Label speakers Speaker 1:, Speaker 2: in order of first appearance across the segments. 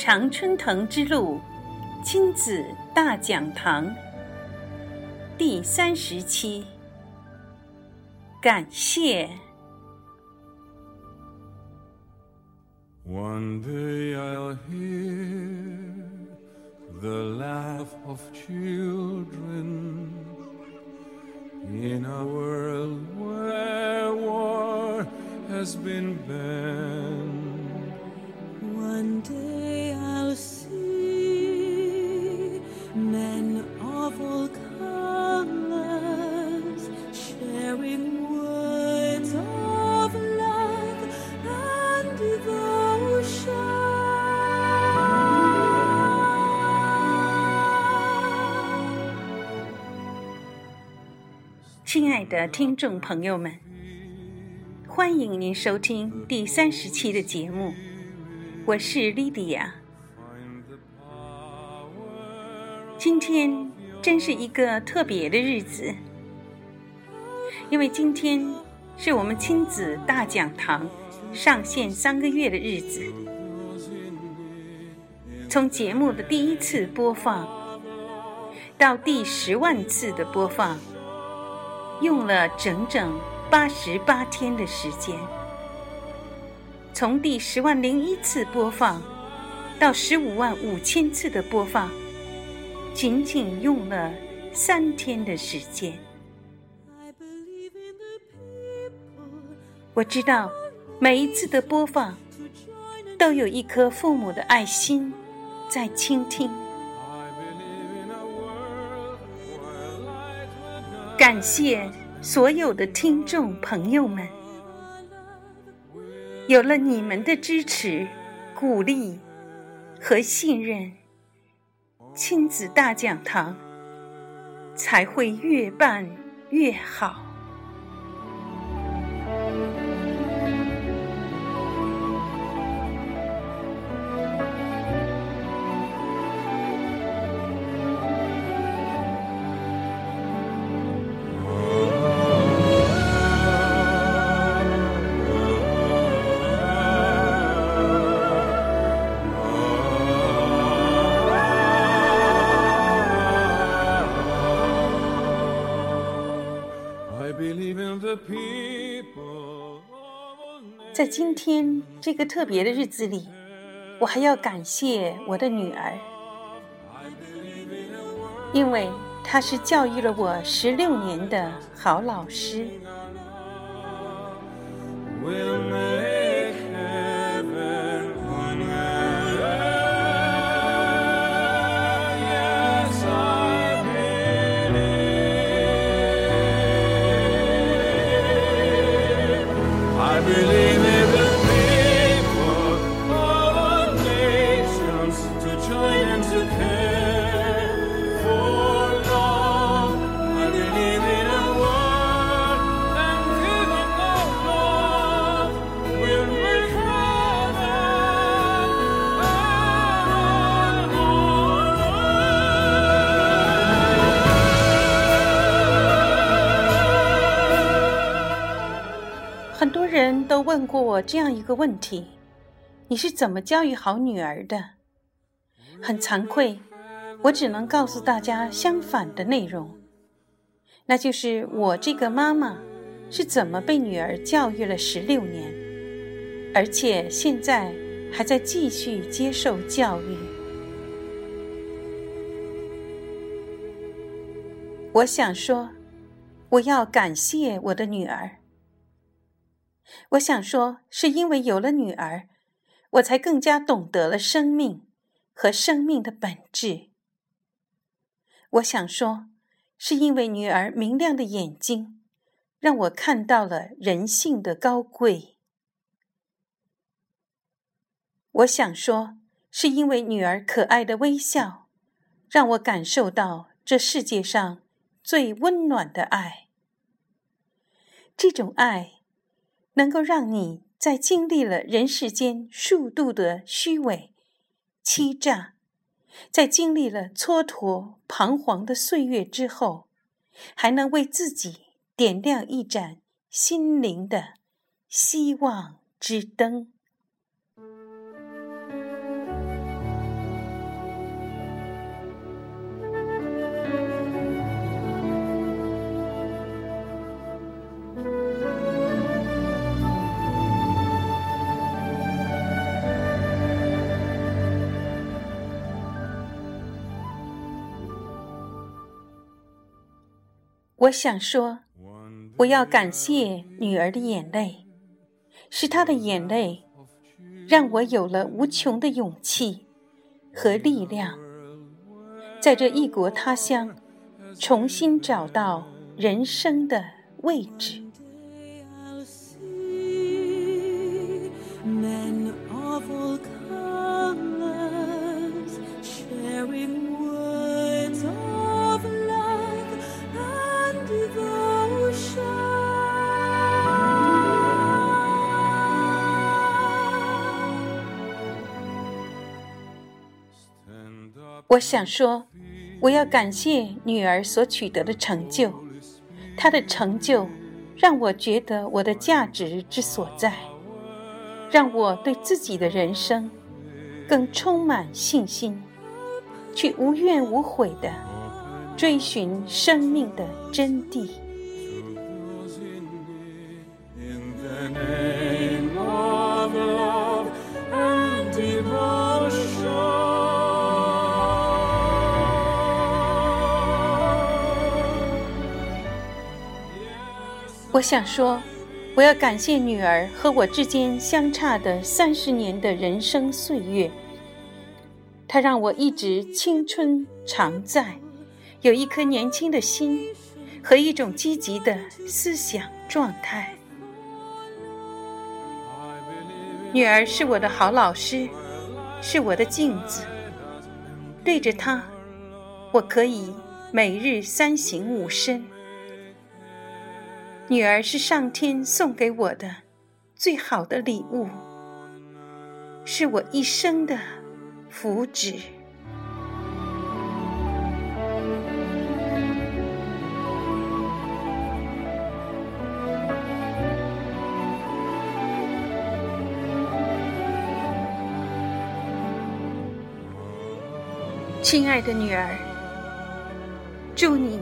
Speaker 1: 常春藤之路亲子大讲堂第三十期，感谢。
Speaker 2: One day I'll hear the laugh of children in a world where war has been banned.
Speaker 1: 亲爱的听众朋友们，欢迎您收听第三十期的节目，我是莉迪亚。今天真是一个特别的日子，因为今天是我们亲子大讲堂上线三个月的日子。从节目的第一次播放到第十万次的播放，用了整整八十八天的时间。从第十万零一次播放到十五万五千次的播放，仅仅用了三天的时间。我知道每一次的播放都有一颗父母的爱心在倾听。感谢所有的听众朋友们，有了你们的支持、鼓励和信任，亲子大讲堂才会越办越好。在今天这个特别的日子里，我还要感谢我的女儿，因为她是教育了我十六年的好老师。很多人都问过我这样一个问题：你是怎么教育好女儿的？很惭愧，我只能告诉大家相反的内容，那就是我这个妈妈是怎么被女儿教育了十六年，而且现在还在继续接受教育。我想说，我要感谢我的女儿。我想说，是因为有了女儿，我才更加懂得了生命和生命的本质。我想说，是因为女儿明亮的眼睛，让我看到了人性的高贵。我想说，是因为女儿可爱的微笑，让我感受到这世界上最温暖的爱。这种爱。能够让你在经历了人世间数度的虚伪、欺诈，在经历了蹉跎、彷徨的岁月之后，还能为自己点亮一盏心灵的希望之灯。我想说，我要感谢女儿的眼泪，是她的眼泪，让我有了无穷的勇气和力量，在这异国他乡重新找到人生的位置。我想说，我要感谢女儿所取得的成就，她的成就让我觉得我的价值之所在，让我对自己的人生更充满信心，去无怨无悔的追寻生命的真谛。我想说，我要感谢女儿和我之间相差的三十年的人生岁月，她让我一直青春常在，有一颗年轻的心和一种积极的思想状态。女儿是我的好老师，是我的镜子，对着她，我可以每日三省吾身。女儿是上天送给我的最好的礼物，是我一生的福祉。亲爱的女儿，祝你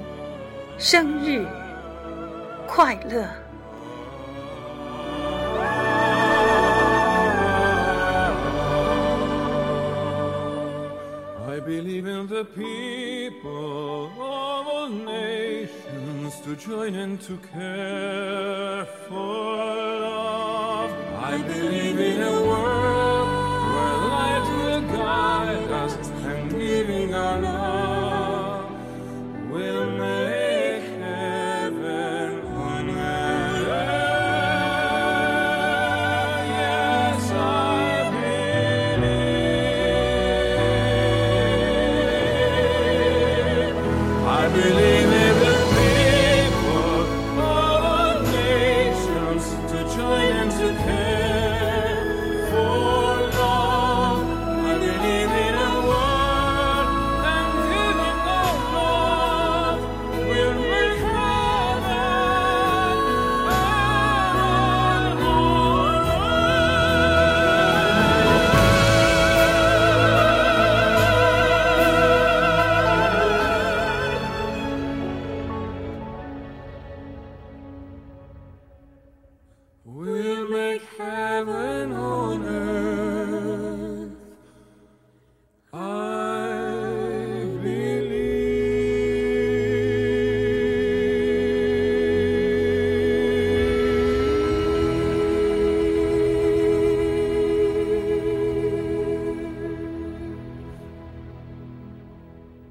Speaker 1: 生日快乐
Speaker 2: ！I believe in the people of all nations to join and to care for love. I believe in a world